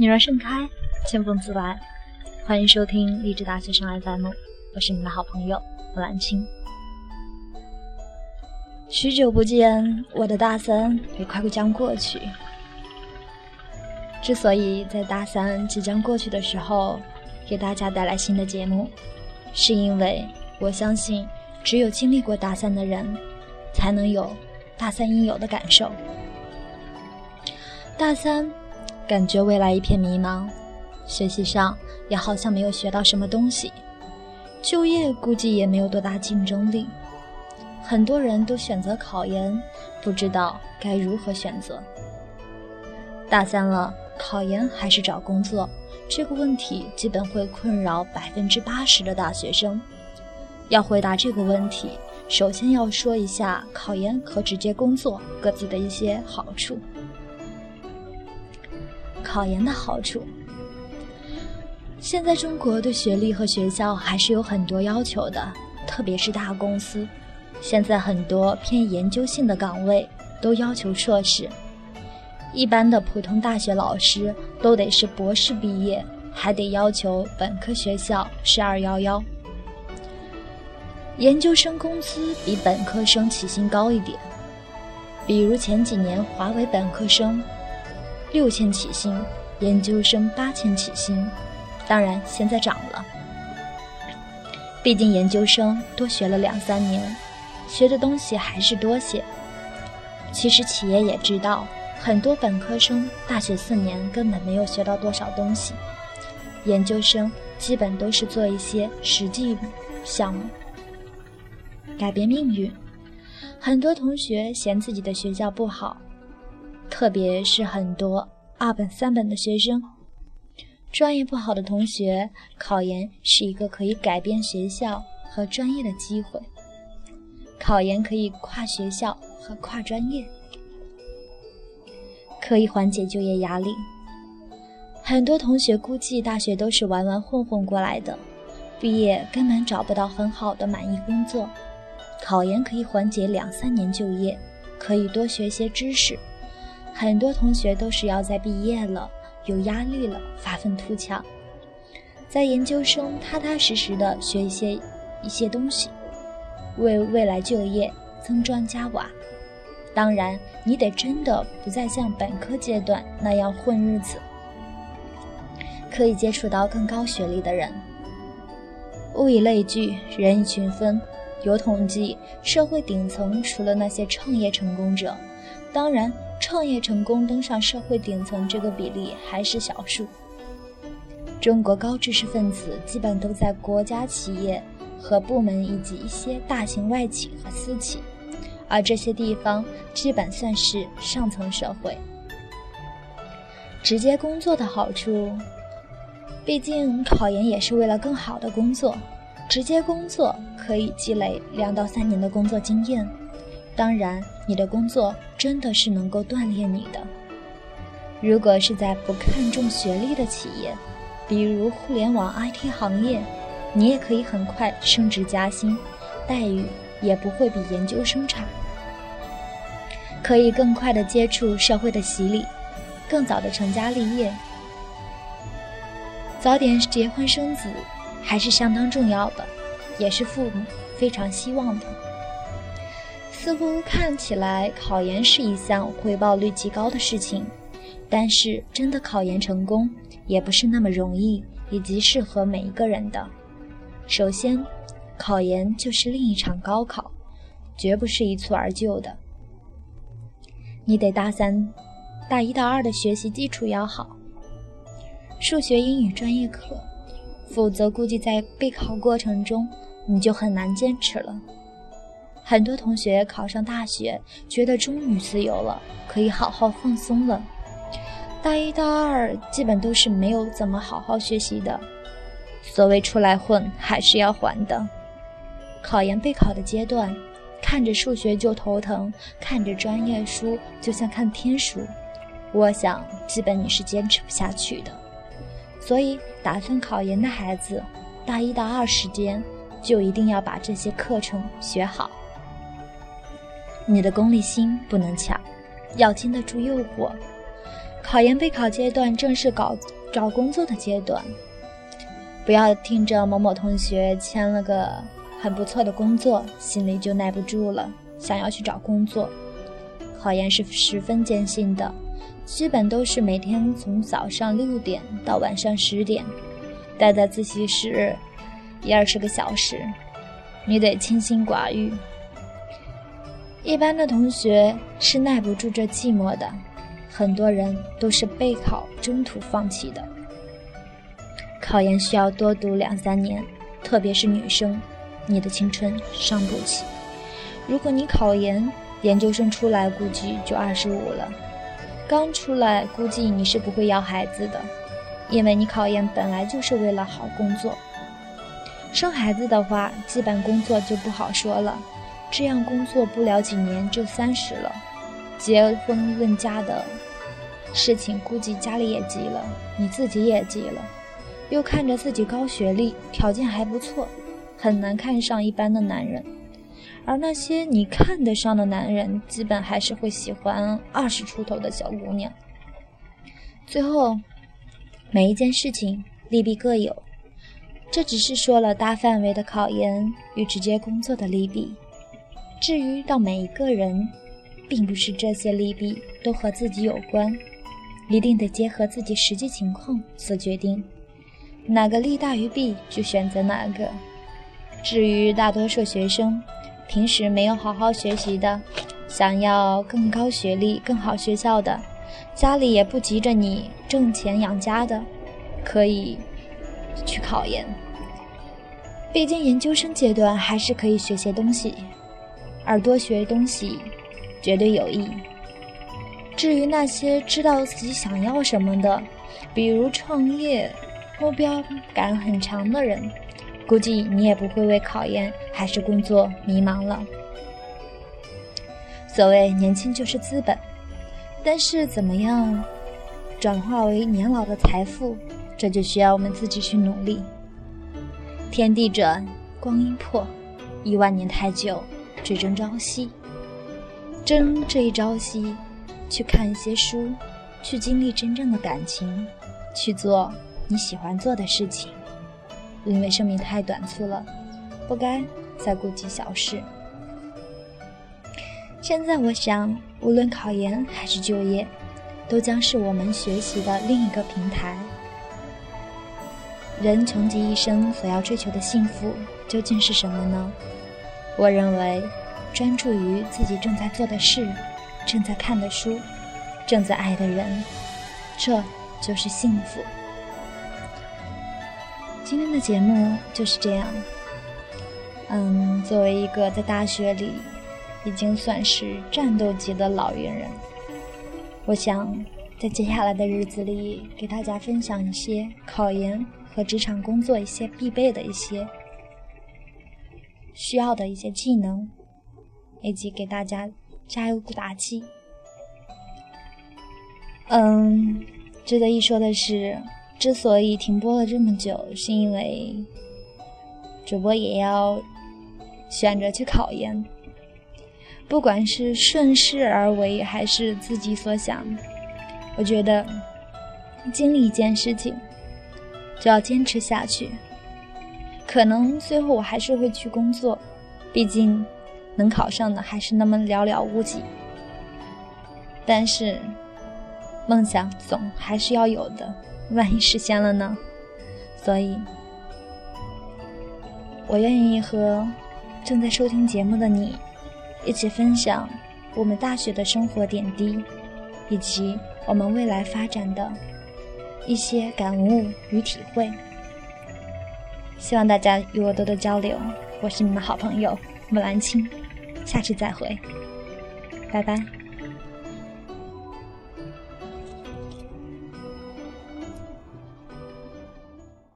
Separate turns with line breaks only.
女儿盛开，清风自来。欢迎收听励志大学生 FM，我是你们的好朋友莫兰青。许久不见，我的大三也快将过去。之所以在大三即将过去的时候给大家带来新的节目，是因为我相信，只有经历过大三的人，才能有大三应有的感受。大三，感觉未来一片迷茫，学习上也好像没有学到什么东西，就业估计也没有多大竞争力，很多人都选择考研，不知道该如何选择。大三了，考研还是找工作，这个问题基本会困扰百分之八十的大学生。要回答这个问题，首先要说一下考研和直接工作各自的一些好处。考研的好处。现在中国对学历和学校还是有很多要求的，特别是大公司。现在很多偏研究性的岗位都要求硕士，一般的普通大学老师都得是博士毕业，还得要求本科学校是二幺幺。研究生工资比本科生起薪高一点，比如前几年华为本科生。六千起薪，研究生八千起薪，当然现在涨了。毕竟研究生多学了两三年，学的东西还是多些。其实企业也知道，很多本科生大学四年根本没有学到多少东西，研究生基本都是做一些实际项目，改变命运。很多同学嫌自己的学校不好。特别是很多二本、三本的学生，专业不好的同学，考研是一个可以改变学校和专业的机会。考研可以跨学校和跨专业，可以缓解就业压力。很多同学估计大学都是玩玩混混过来的，毕业根本找不到很好的满意工作。考研可以缓解两三年就业，可以多学些知识。很多同学都是要在毕业了、有压力了发愤图强，在研究生踏踏实实的学一些一些东西，为未来就业增砖加瓦。当然，你得真的不再像本科阶段那样混日子，可以接触到更高学历的人。物以类聚，人以群分。有统计，社会顶层除了那些创业成功者，当然。创业成功登上社会顶层，这个比例还是小数。中国高知识分子基本都在国家企业和部门以及一些大型外企和私企，而这些地方基本算是上层社会。直接工作的好处，毕竟考研也是为了更好的工作，直接工作可以积累两到三年的工作经验。当然，你的工作真的是能够锻炼你的。如果是在不看重学历的企业，比如互联网 IT 行业，你也可以很快升职加薪，待遇也不会比研究生差，可以更快的接触社会的洗礼，更早的成家立业。早点结婚生子还是相当重要的，也是父母非常希望的。似乎看起来考研是一项回报率极高的事情，但是真的考研成功也不是那么容易，以及适合每一个人的。首先，考研就是另一场高考，绝不是一蹴而就的。你得大三、大一、大二的学习基础要好，数学、英语专业课，否则估计在备考过程中你就很难坚持了。很多同学考上大学，觉得终于自由了，可以好好放松了。大一、大二基本都是没有怎么好好学习的。所谓出来混，还是要还的。考研备考的阶段，看着数学就头疼，看着专业书就像看天书。我想，基本你是坚持不下去的。所以，打算考研的孩子，大一、大二时间就一定要把这些课程学好。你的功利心不能强，要经得住诱惑。考研备考阶段正是搞找工作的阶段。不要听着某某同学签了个很不错的工作，心里就耐不住了，想要去找工作。考研是十分艰辛的，基本都是每天从早上六点到晚上十点，待在自习室一二十个小时，你得清心寡欲。一般的同学是耐不住这寂寞的，很多人都是备考中途放弃的。考研需要多读两三年，特别是女生，你的青春伤不起。如果你考研，研究生出来估计就二十五了，刚出来估计你是不会要孩子的，因为你考研本来就是为了好工作。生孩子的话，基本工作就不好说了，这样工作不了几年就三十了，结婚论嫁的事情估计家里也急了，你自己也急了。又看着自己高学历，条件还不错，很难看上一般的男人。而那些你看得上的男人，基本还是会喜欢二十出头的小姑娘。最后，每一件事情利弊各有，这只是说了大范围的考研与直接工作的利弊。至于到每一个人，并不是这些利弊都和自己有关，一定得结合自己实际情况所决定。哪个利大于弊，就选择哪个。至于大多数学生，平时没有好好学习的，想要更高学历、更好学校的，家里也不急着你挣钱养家的，可以去考研。毕竟研究生阶段还是可以学些东西，而多学东西绝对有益。至于那些知道自己想要什么的，比如创业。目标感很强的人，估计你也不会为考研还是工作迷茫了。所谓年轻就是资本，但是怎么样转化为年老的财富，这就需要我们自己去努力。天地转，光阴破，一万年太久，只争朝夕。争这一朝夕，去看一些书，去经历真正的感情，去做。你喜欢做的事情，因为生命太短促了，不该再顾及小事。现在我想，无论考研还是就业，都将是我们学习的另一个平台。人穷极一生所要追求的幸福究竟是什么呢？我认为，专注于自己正在做的事、正在看的书、正在爱的人，这就是幸福。今天的节目就是这样。嗯，作为一个在大学里已经算是战斗级的老年人，我想在接下来的日子里给大家分享一些考研和职场工作一些必备的一些需要的一些技能，以及给大家加油鼓打气。嗯，值得一说的是。之所以停播了这么久，是因为主播也要选择去考研。不管是顺势而为，还是自己所想，我觉得经历一件事情就要坚持下去。可能最后我还是会去工作，毕竟能考上的还是那么寥寥无几。但是梦想总还是要有的。万一实现了呢？所以，我愿意和正在收听节目的你一起分享我们大学的生活点滴，以及我们未来发展的一些感悟与体会。希望大家与我多多交流。我是你们好朋友木兰青，下期再会，拜拜。